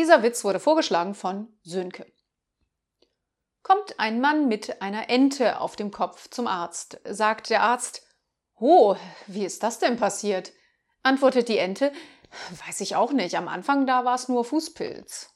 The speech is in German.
Dieser Witz wurde vorgeschlagen von Sönke. Kommt ein Mann mit einer Ente auf dem Kopf zum Arzt, sagt der Arzt, Oh, wie ist das denn passiert? Antwortet die Ente, Weiß ich auch nicht, am Anfang da war es nur Fußpilz.